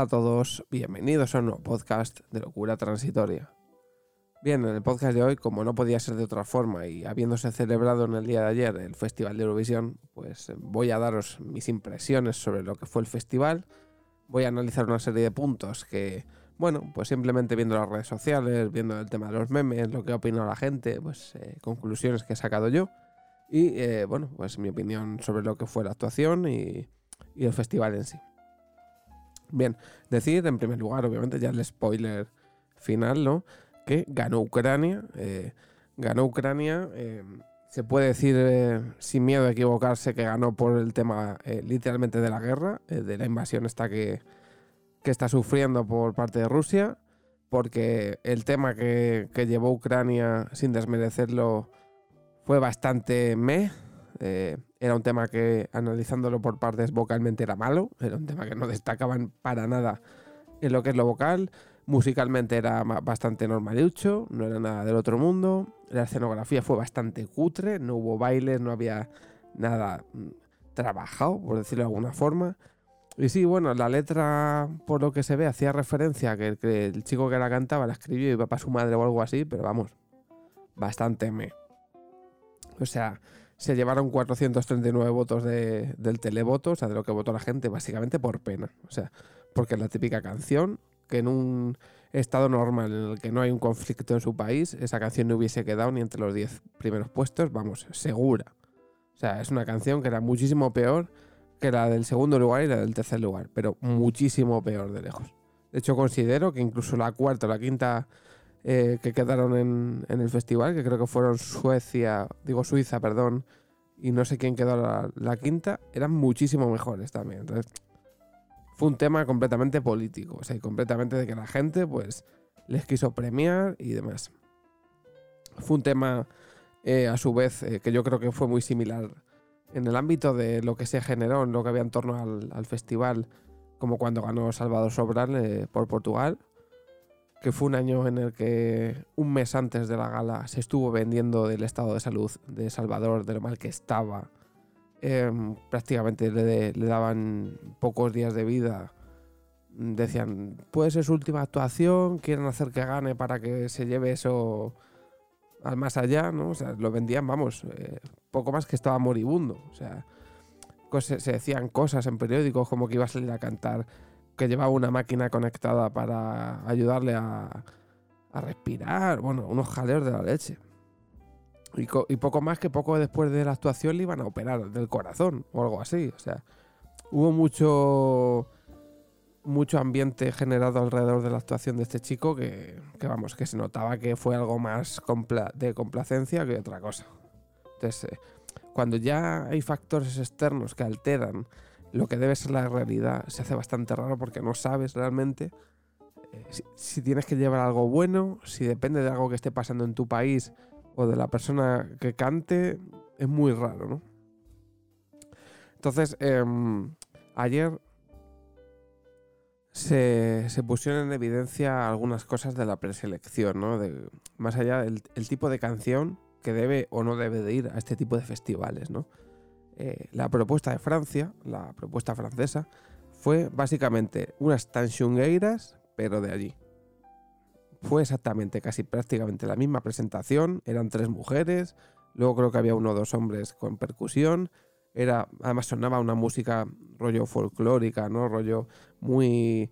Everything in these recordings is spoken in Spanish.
Hola a todos, bienvenidos a un nuevo podcast de Locura Transitoria. Bien, en el podcast de hoy, como no podía ser de otra forma y habiéndose celebrado en el día de ayer el Festival de Eurovisión, pues voy a daros mis impresiones sobre lo que fue el festival, voy a analizar una serie de puntos que, bueno, pues simplemente viendo las redes sociales, viendo el tema de los memes, lo que ha opinado la gente, pues eh, conclusiones que he sacado yo y, eh, bueno, pues mi opinión sobre lo que fue la actuación y, y el festival en sí. Bien, decir en primer lugar, obviamente, ya el spoiler final, ¿no? Que ganó Ucrania. Eh, ganó Ucrania. Eh, se puede decir eh, sin miedo a equivocarse que ganó por el tema literalmente de la guerra, de la invasión esta que, está sufriendo por parte de Rusia. Porque el tema que, que llevó Ucrania, sin desmerecerlo, fue bastante meh eh, era un tema que, analizándolo por partes vocalmente, era malo. Era un tema que no destacaban para nada en lo que es lo vocal. Musicalmente era bastante normalucho, no era nada del otro mundo. La escenografía fue bastante cutre, no hubo bailes, no había nada mm, trabajado, por decirlo de alguna forma. Y sí, bueno, la letra, por lo que se ve, hacía referencia a que, el chico que la cantaba la escribió y iba para su madre o algo así, pero vamos, bastante me. O sea, se llevaron 439 votos de, del televoto, o sea, de lo que votó la gente, básicamente por pena. O sea, porque es la típica canción que en un estado normal en el que no hay un conflicto en su país, esa canción no hubiese quedado ni entre los 10 primeros puestos, vamos, segura. O sea, es una canción que era muchísimo peor que la del segundo lugar y la del tercer lugar, pero muchísimo peor de lejos. De hecho, considero que incluso la cuarta o la quinta eh, que quedaron en, el festival, que creo que fueron Suecia, digo Suiza, perdón, y no sé quién quedó la, quinta, eran muchísimo mejores también. Entonces, fue un tema completamente político, o sea, completamente de que la gente, pues, les quiso premiar y demás. Fue un tema, eh, a su vez, eh, que yo creo que fue muy similar en el ámbito de lo que se generó, en lo que había en torno al, festival, como cuando ganó Salvador Sobral por Portugal que fue un año en el que un mes antes de la gala se estuvo vendiendo del estado de salud de Salvador, de lo mal que estaba. Em, prácticamente le, daban pocos días de vida. Decían, puede ser su última actuación, quieren hacer que gane para que se lleve eso al más allá, ¿no? O sea, lo vendían, vamos, eh, poco más que estaba moribundo. O sea, se decían cosas en periódicos como que iba a salir a cantar que llevaba una máquina conectada para ayudarle a, respirar. Bueno, unos jaleos de la leche. Y, poco más que poco después de la actuación le iban a operar del corazón o algo así. O sea, hubo mucho mucho ambiente generado alrededor de la actuación de este chico que, vamos, que se notaba que fue algo más de complacencia que otra cosa. Entonces, eh, cuando ya hay factores externos que alteran lo que debe ser la realidad se hace bastante raro porque no sabes realmente eh, si, tienes que llevar algo bueno, si depende de algo que esté pasando en tu país o de la persona que cante, es muy raro, ¿no? Entonces, em, ayer se, pusieron en evidencia algunas cosas de la preselección, ¿no? Más allá del el tipo de canción que debe o no debe de ir a este tipo de festivales, ¿no? Eh, la propuesta de Francia, la propuesta francesa, fue básicamente unas tanchungueiras, pero de allí. Fue exactamente, casi prácticamente la misma presentación, eran tres mujeres, luego creo que había uno o dos hombres con percusión, era, además sonaba una música rollo folclórica, ¿no? Rollo muy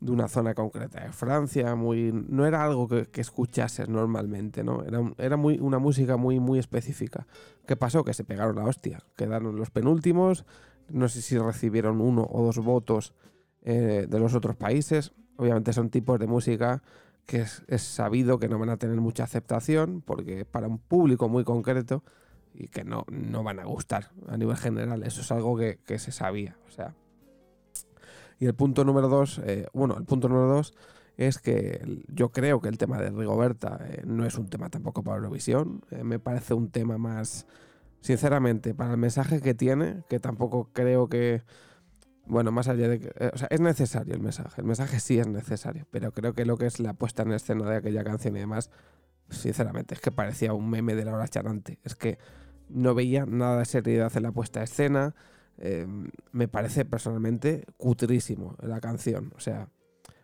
de una zona concreta de Francia, muy no era algo que, escuchases normalmente, ¿no? Era, era muy, una música muy, muy específica. ¿Qué pasó? Que se pegaron la hostia. Quedaron los penúltimos, no sé si recibieron uno o dos votos eh, de los otros países. Obviamente son tipos de música que es, sabido que no van a tener mucha aceptación porque para un público muy concreto y que no, no van a gustar a nivel general. Eso es algo que, que se sabía. O sea, y el punto número dos, eh, bueno, el punto número dos es que yo creo que el tema de Rigoberta eh, no es un tema tampoco para Eurovisión. Eh, me parece un tema más, sinceramente, para el mensaje que tiene, que tampoco creo que, bueno, más allá de que, o sea, es necesario el mensaje. El mensaje sí es necesario, pero creo que lo que es la puesta en escena de aquella canción y demás, sinceramente, es que parecía un meme de la hora charante. Es que no veía nada de seriedad en la puesta en escena me parece personalmente cutrísimo la canción. O sea,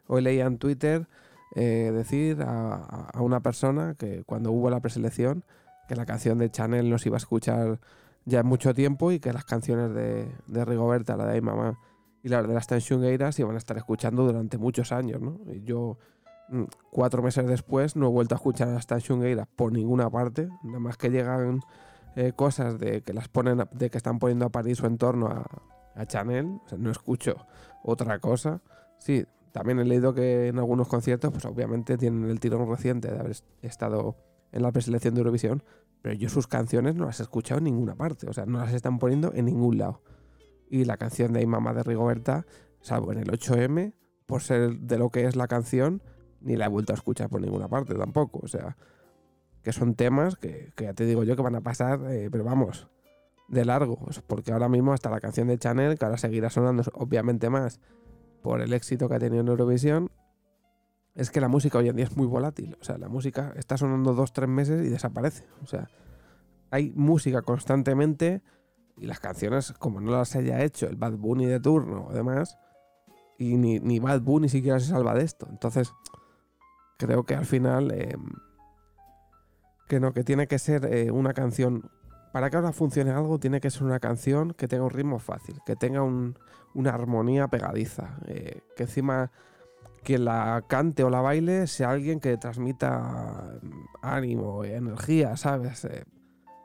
hoy leía en Twitter decir a, una persona que cuando hubo la preselección que la canción de Chanel no se iba a escuchar ya en mucho tiempo y que las canciones de, de Rigoberta, la de Ay Mamá y la de las Tanshungueiras iban a estar escuchando durante muchos años, ¿no? Y yo mm, cuatro meses después no he vuelto a escuchar a las Tanshungueiras por ninguna parte, nada más que llegan eh, cosas de que las ponen de que están poniendo a París su entorno a, a Chanel, no escucho otra cosa. Sí, también he leído que en algunos conciertos, pues obviamente tienen el tirón reciente de haber estado en la preselección de Eurovisión, pero yo sus canciones no las he escuchado en ninguna parte, o sea, no las están poniendo en ningún lado. Y la canción de Ay de Rigoberta, salvo en el 8M, por ser de lo que es la canción, ni la he vuelto a escuchar por ninguna parte tampoco. O sea, que son temas que, ya te digo yo que van a pasar, eh, pero vamos, de largo. Porque ahora mismo hasta la canción de Chanel, que ahora seguirá sonando obviamente más por el éxito que ha tenido en Eurovisión, es que la música hoy en día es muy volátil. O sea, la música está sonando dos, tres meses y desaparece. O sea, hay música constantemente y las canciones, como no las haya hecho el Bad Bunny de turno o demás, y ni, ni Bad Bunny siquiera se salva de esto. Entonces, creo que al final, em, que no, que tiene que ser eh, una canción. Para que ahora funcione algo, tiene que ser una canción que tenga un ritmo fácil, que tenga una armonía pegadiza, eh, que encima quien la cante o la baile sea alguien que transmita ánimo y energía, ¿sabes? Eh,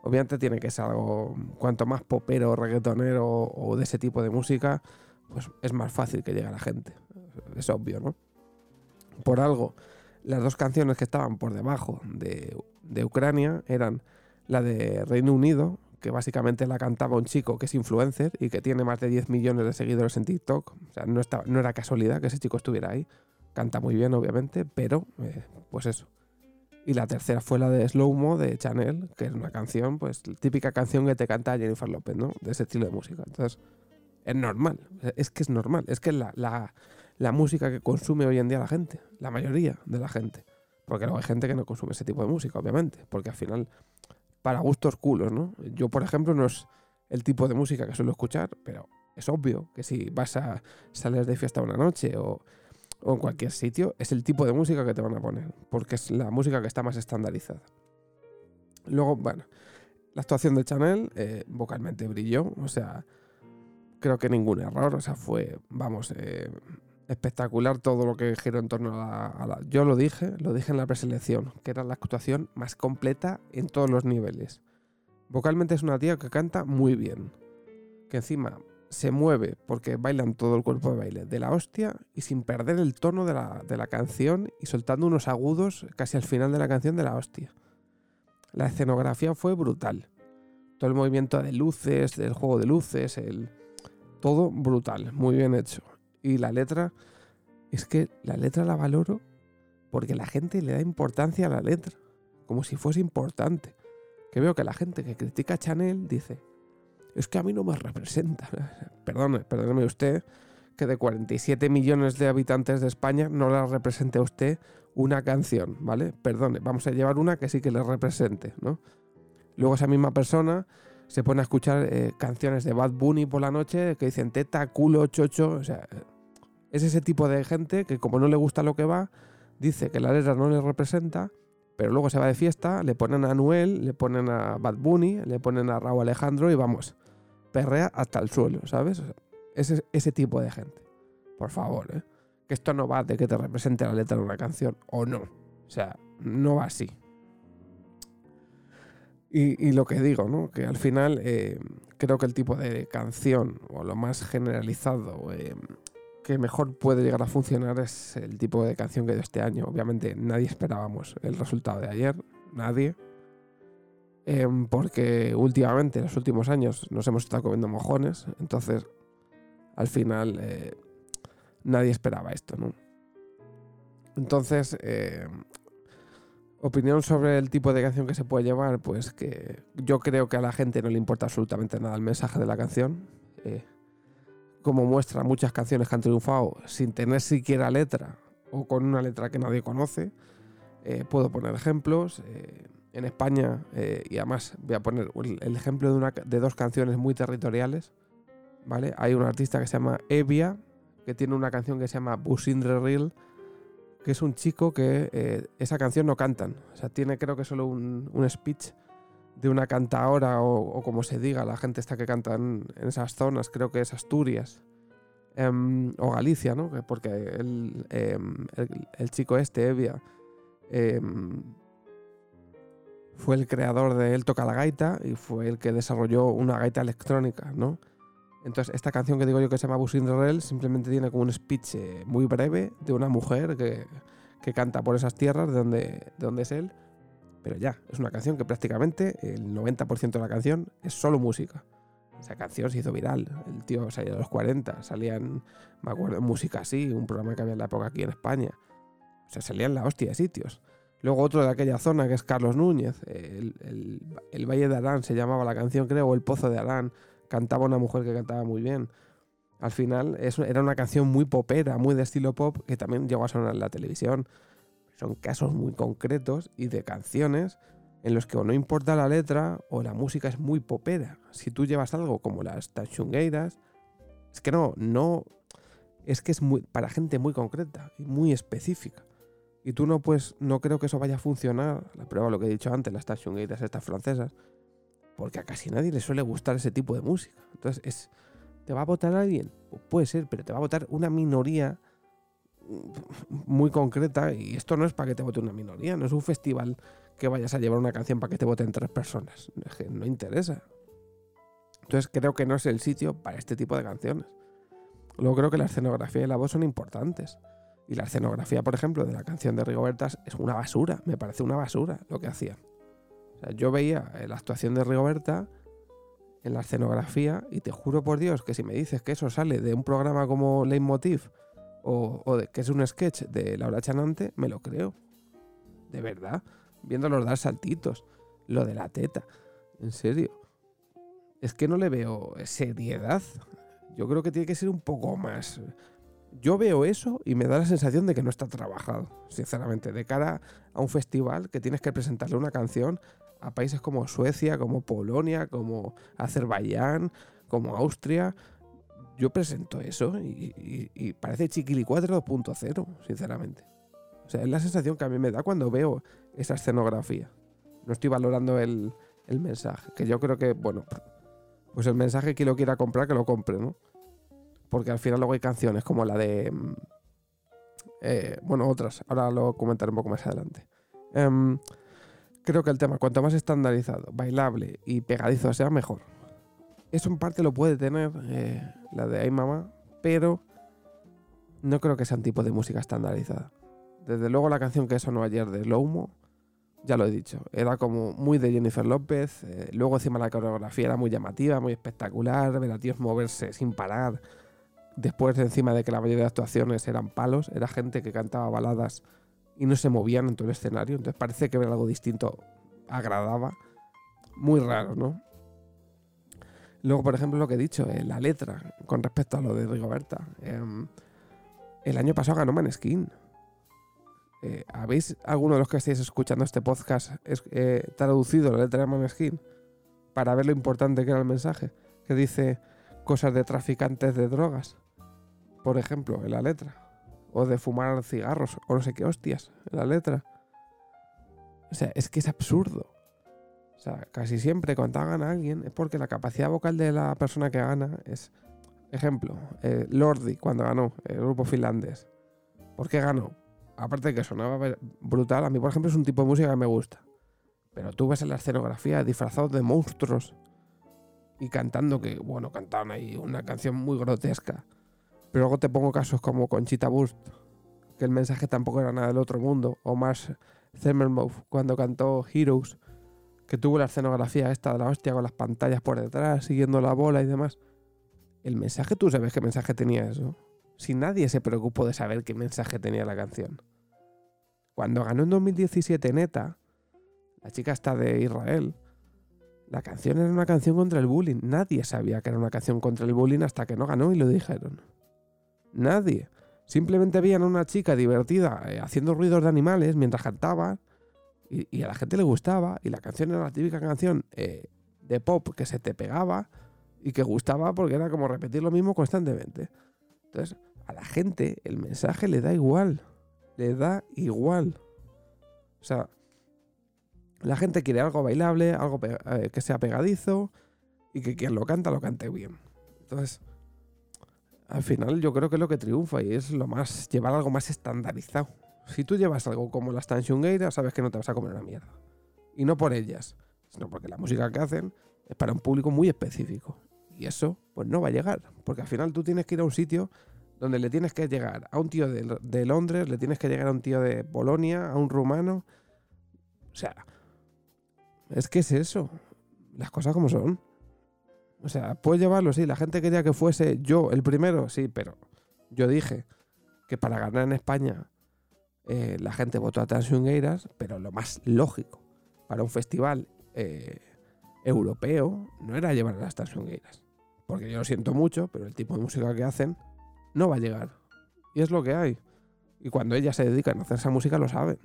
obviamente tiene que ser algo, cuanto más popero, reggaetonero o de ese tipo de música, pues es más fácil que llegue a la gente. Es obvio, ¿no? Por algo, las dos canciones que estaban por debajo de, de Ucrania eran la de Reino Unido, que básicamente la cantaba un chico que es influencer y que tiene más de 10 millones de seguidores en TikTok. O sea, no, no era casualidad que ese chico estuviera ahí. Canta muy bien, obviamente, pero eh, pues eso. Y la tercera fue la de Slow Mo de Chanel, que es una canción, pues típica canción que te canta Jennifer López, ¿no? De ese estilo de música. Entonces, es normal. Es que es normal. Es que la, la, la música que consume hoy en día la gente, la mayoría de la gente. Porque luego hay gente que no consume ese tipo de música, obviamente. Porque al final, para gustos culos, ¿no? Yo, por ejemplo, no es el tipo de música que suelo escuchar, pero es obvio que si vas a salir de fiesta una noche o o en cualquier sitio, es el tipo de música que te van a poner, porque es la música que está más estandarizada. Luego, bueno, la actuación de Chanel eh, vocalmente brilló, o sea, creo que ningún error, o sea, fue, vamos, eh, espectacular todo lo que giró en torno a la, Yo lo dije, lo dije en la preselección, que era la actuación más completa en todos los niveles. Vocalmente es una tía que canta muy bien, que encima se mueve, porque bailan todo el cuerpo de baile, de la hostia y sin perder el tono de la, canción y soltando unos agudos casi al final de la canción de la hostia. La escenografía fue brutal. Todo el movimiento de luces, del juego de luces, el... todo brutal, muy bien hecho. Y la letra, es que la letra la valoro porque la gente le da importancia a la letra, como si fuese importante. Que veo que la gente que critica Chanel dice, es que a mí no me representa. Perdone, perdóneme usted que de 47 millones de habitantes de España no le represente a usted una canción, ¿vale? Perdone, vamos a llevar una que sí que le represente, ¿no? Luego esa misma persona se pone a escuchar eh, canciones de Bad Bunny por la noche que dicen teta, culo, chocho, o sea, es ese tipo de gente que como no le gusta lo que va, dice que la letra no le representa, pero luego se va de fiesta, le ponen a Anuel, le ponen a Bad Bunny, le ponen a Raúl Alejandro y vamos, perrea hasta el suelo, ¿sabes? Ese, ese tipo de gente. Por favor, ¿eh? Que esto no va de que te represente la letra de una canción o no. O sea, no va así. Y, lo que digo, ¿no? Que al final eh, creo que el tipo de canción, o lo más generalizado, eh, que mejor puede llegar a funcionar es el tipo de canción que de este año. Obviamente nadie esperábamos el resultado de ayer, nadie. Em, porque últimamente, en los últimos años, nos hemos estado comiendo mojones. Entonces, al final, eh, nadie esperaba esto, ¿no? Entonces, em, opinión sobre el tipo de canción que se puede llevar, pues que yo creo que a la gente no le importa absolutamente nada el mensaje de la canción. Eh, como muestra muchas canciones que han triunfado sin tener siquiera letra o con una letra que nadie conoce. Eh, puedo poner ejemplos en España, eh, y además voy a poner el ejemplo de, una, de dos canciones muy territoriales, ¿vale? Hay un artista que se llama Evia, que tiene una canción que se llama Busindre Real, que es un chico que eh, esa canción no cantan. O sea, tiene creo que solo un, un speech de una cantaora o, o, como se diga, la gente está que canta en, esas zonas, creo que es Asturias. Um, o Galicia, ¿no? Porque el, um, el, el chico este, Evia, um, fue el creador de Él toca la gaita y fue el que desarrolló una gaita electrónica, ¿no? Entonces, esta canción que digo yo que se llama Busindrel simplemente tiene como un speech eh, muy breve de una mujer que, que, canta por esas tierras de de donde es él. Pero ya, es una canción que prácticamente el 90% de la canción es solo música. Esa canción se hizo viral. El tío salía de los 40, salían, me acuerdo, música así, un programa que había en la época aquí en España. O sea, salían la hostia de sitios. Luego otro de aquella zona que es Carlos Núñez, el, Valle de Arán se llamaba la canción, creo, o el Pozo de Arán cantaba una mujer que cantaba muy bien. Al final era una canción muy popera, muy de estilo pop, que también llegó a sonar en la televisión. Son casos muy concretos y de canciones en los que o no importa la letra o la música es muy popera. Si tú llevas algo como las Tachungueiras, es que no, no, es que es muy, para gente muy concreta y muy específica. Y tú no pues no creo que eso vaya a funcionar. La prueba lo que he dicho antes, las Tachungueiras estas francesas, porque a casi nadie le suele gustar ese tipo de música. Entonces, es, ¿te va a votar alguien? Pues puede ser, pero te va a votar una minoría muy concreta y esto no es para que te vote una minoría, no es un festival que vayas a llevar una canción para que te voten tres personas, es que no interesa. Entonces creo que no es el sitio para este tipo de canciones. Luego creo que la escenografía y la voz son importantes. Y la escenografía, por ejemplo, de la canción de Rigobertas es una basura, me parece una basura lo que hacían. O sea, yo veía la actuación de Rigoberta en la escenografía y te juro por Dios que si me dices que eso sale de un programa como Leitmotiv o, de, que es un sketch de Laura Chanante, me lo creo. De verdad. Viéndolos dar saltitos. Lo de la teta. En serio. Es que no le veo seriedad. Yo creo que tiene que ser un poco más. Yo veo eso y me da la sensación de que no está trabajado, sinceramente, de cara a un festival que tienes que presentarle una canción a países como Suecia, como Polonia, como Azerbaiyán, como Austria. Yo presento eso y, y, y parece Chiquili 4 2.0, sinceramente. O sea, es la sensación que a mí me da cuando veo esa escenografía. No estoy valorando el, mensaje, que yo creo que, bueno, pues el mensaje que lo quiera comprar, que lo compre, ¿no? Porque al final luego hay canciones como la de... Eh, bueno, otras. Ahora lo comentaré un poco más adelante. Um, creo que el tema, cuanto más estandarizado, bailable y pegadizo sea, mejor. Eso en parte lo puede tener eh, la de Ay Mamá, pero no creo que sea un tipo de música estandarizada. Desde luego la canción que sonó ayer de Lowmo, ya lo he dicho, era como muy de Jennifer López, eh, luego encima la coreografía era muy llamativa, muy espectacular, ver a tíos moverse sin parar, después encima de que la mayoría de actuaciones eran palos, era gente que cantaba baladas y no se movían en todo el escenario, entonces parece que ver algo distinto agradaba, muy raro, ¿no? Luego, por ejemplo, lo que he dicho, eh, la letra con respecto a lo de Rigoberta. Eh, el año pasado ganó Maneskin. Eh, ¿Habéis, alguno de los que estáis escuchando este podcast, es, eh, traducido la letra de Maneskin para ver lo importante que era el mensaje? Que dice cosas de traficantes de drogas, por ejemplo, en la letra. O de fumar cigarros, o no sé qué hostias, en la letra. O sea, es que es absurdo. O sea, casi siempre cuando gana alguien es porque la capacidad vocal de la persona que gana es. Ejemplo, eh, Lordi cuando ganó el grupo finlandés. ¿Por qué ganó? Aparte de que sonaba brutal, a mí por ejemplo es un tipo de música que me gusta. Pero tú ves en la escenografía disfrazados de monstruos y cantando que, bueno, cantaban ahí una canción muy grotesca. Pero luego te pongo casos como Conchita Boost, que el mensaje tampoco era nada del otro mundo, o más Zemmermouth cuando cantó Heroes, que tuvo la escenografía esta de la hostia con las pantallas por detrás, siguiendo la bola y demás. El mensaje, tú sabes qué mensaje tenía eso. Si nadie se preocupó de saber qué mensaje tenía la canción. Cuando ganó en 2017 Neta, la chica está de Israel, la canción era una canción contra el bullying. Nadie sabía que era una canción contra el bullying hasta que no ganó y lo dijeron. Nadie. Simplemente veían a una chica divertida eh, haciendo ruidos de animales mientras cantaba y, a la gente le gustaba y la canción era la típica canción eh, de pop que se te pegaba y que gustaba porque era como repetir lo mismo constantemente. Entonces, a la gente el mensaje le da igual, le da igual. O sea, la gente quiere algo bailable, algo eh, que sea pegadizo y que quien lo canta lo cante bien. Entonces, al final yo creo que es lo que triunfa y es lo más llevar algo más estandarizado. Si tú llevas algo como las Tanshungueiras, sabes que no te vas a comer una mierda. Y no por ellas, sino porque la música que hacen es para un público muy específico. Y eso, pues no va a llegar. Porque al final tú tienes que ir a un sitio donde le tienes que llegar a un tío de, Londres, le tienes que llegar a un tío de Polonia, a un rumano. O sea, es que es eso. Las cosas como son. O sea, puedes llevarlo, sí. La gente quería que fuese yo el primero, sí, pero yo dije que para ganar en España eh, la gente votó a Tansungueiras, pero lo más lógico para un festival eh, europeo no era llevar a las Tansungueiras. Porque yo lo siento mucho, pero el tipo de música que hacen no va a llegar. Y es lo que hay. Y cuando ellas se dedican a hacer esa música lo saben.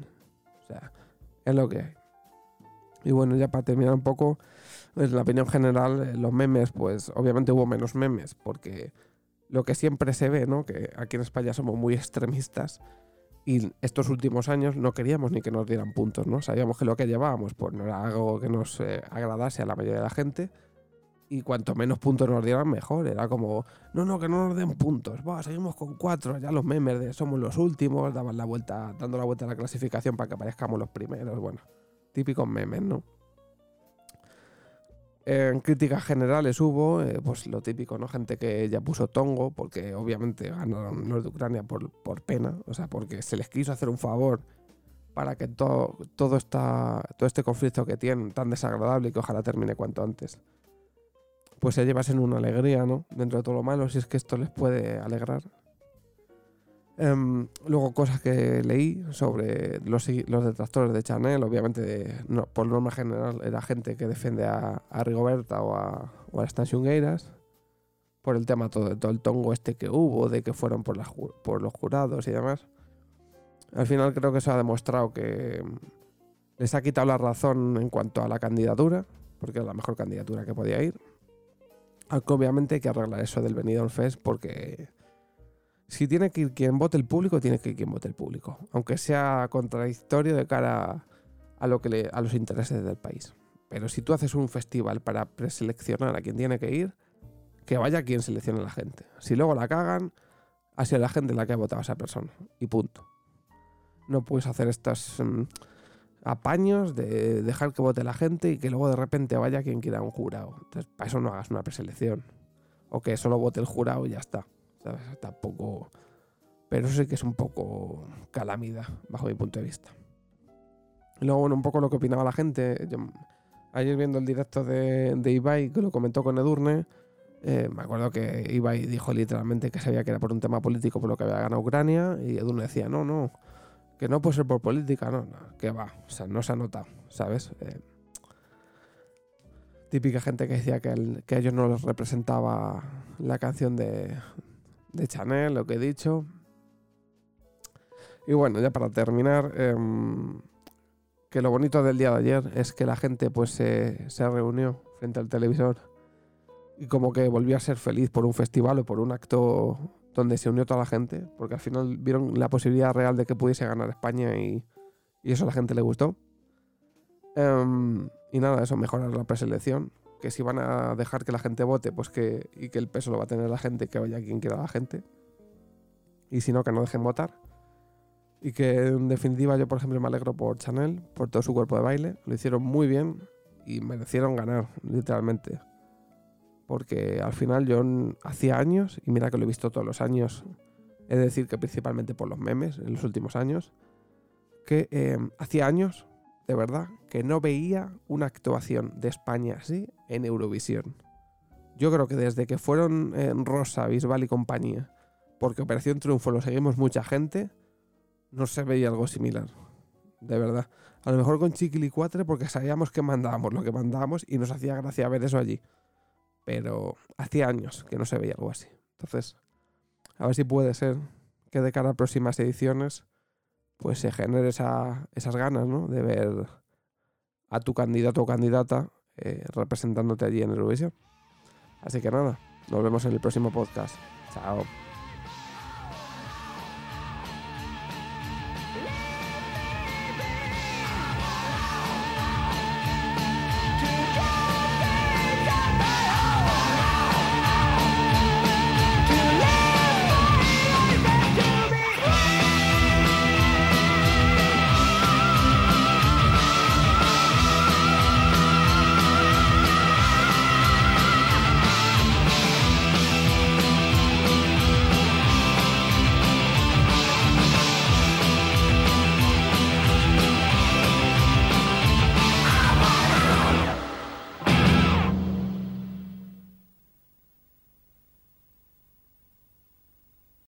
O sea, es lo que hay. Y bueno, ya para terminar un poco, pues, la opinión general, eh, los memes, pues obviamente hubo menos memes, porque lo que siempre se ve, ¿no? Que aquí en España somos muy extremistas y estos últimos años no queríamos ni que nos dieran puntos, ¿no? Sabíamos que lo que llevábamos, pues no era algo que nos eh, agradase a la mayoría de la gente y cuanto menos puntos nos dieran, mejor. Era como, no, no, que no nos den puntos. Seguimos con cuatro. Ya los memes de somos los últimos, daban la vuelta, dando la vuelta a la clasificación para que aparezcamos los primeros. Bueno, típicos memes, ¿no? En críticas generales hubo, eh, pues lo típico, ¿no? Gente que ya puso tongo, porque obviamente ganaron los de Ucrania por, pena, o sea, porque se les quiso hacer un favor para que todo, todo, esta, todo este conflicto que tienen tan desagradable y que ojalá termine cuanto antes pues se llevasen una alegría, ¿no? Dentro de todo lo malo, si es que esto les puede alegrar. Em, luego cosas que leí sobre los, detractores de Chanel, obviamente por norma general era gente que defiende a, Rigoberta o a, o a las por el tema todo, todo el tongo este que hubo, de que fueron por, por los jurados y demás. Al final creo que eso ha demostrado que les ha quitado la razón en cuanto a la candidatura, porque era la mejor candidatura que podía ir. Aunque obviamente hay que arreglar eso del Benidorm Fest porque si tiene que ir quien vote el público, tiene que ir quien vote el público. Aunque sea contradictorio de cara a, lo que a los intereses del país. Pero si tú haces un festival para preseleccionar a quien tiene que ir, que vaya quien seleccione a la gente. Si luego la cagan, ha sido la gente la que ha votado a esa persona. Y punto. No puedes hacer estas... Mm, apaños de dejar que vote la gente y que luego de repente vaya quien quiera un jurado. Entonces, para eso no hagas una preselección. O que solo vote el jurado y ya está. ¿Sabes? Tampoco. Pero eso sí que es un poco calamidad, bajo mi punto de vista. Y luego, bueno, un poco lo que opinaba la gente. ayer viendo el directo de, de Ibai, que lo comentó con Edurne, eh, me acuerdo que Ibai dijo literalmente que sabía que era por un tema político por lo que había ganado Ucrania, y Edurne decía, no, no, que no puede ser por política, no, que va, o sea, no se ha notado, ¿sabes? Eh, típica gente que decía que, que a ellos no les representaba la canción de, de Chanel, lo que he dicho. Y bueno, ya para terminar, em, que lo bonito del día de ayer es que la gente pues se, se reunió frente al televisor y como que volvió a ser feliz por un festival o por un acto donde se unió toda la gente, porque al final vieron la posibilidad real de que pudiese ganar España y, eso a la gente le gustó. Em, y nada, eso, mejorar la preselección, que si van a dejar que la gente vote, pues que, y que el peso lo va a tener la gente, que vaya quien quiera la gente. Y si no, que no dejen votar. Y que en definitiva yo, por ejemplo, me alegro por Chanel, por todo su cuerpo de baile. Lo hicieron muy bien y merecieron ganar, literalmente porque al final yo hacía años, y mira que lo he visto todos los años, es decir, que principalmente por los memes en los últimos años, que em, hacía años, de verdad, que no veía una actuación de España así en Eurovisión. Yo creo que desde que fueron en Rosa, Bisbal y compañía, porque Operación Triunfo lo seguimos mucha gente, no se veía algo similar. De verdad. A lo mejor con Chiquili 4 porque sabíamos que mandábamos lo que mandábamos y nos hacía gracia ver eso allí pero hacía años que no se veía algo así. Entonces, a ver si puede ser que de cara a próximas ediciones, pues se genere esa, esas ganas, ¿no? De ver a tu candidato o candidata eh, representándote allí en Eurovisión. Así que nada, nos vemos en el próximo podcast. Chao.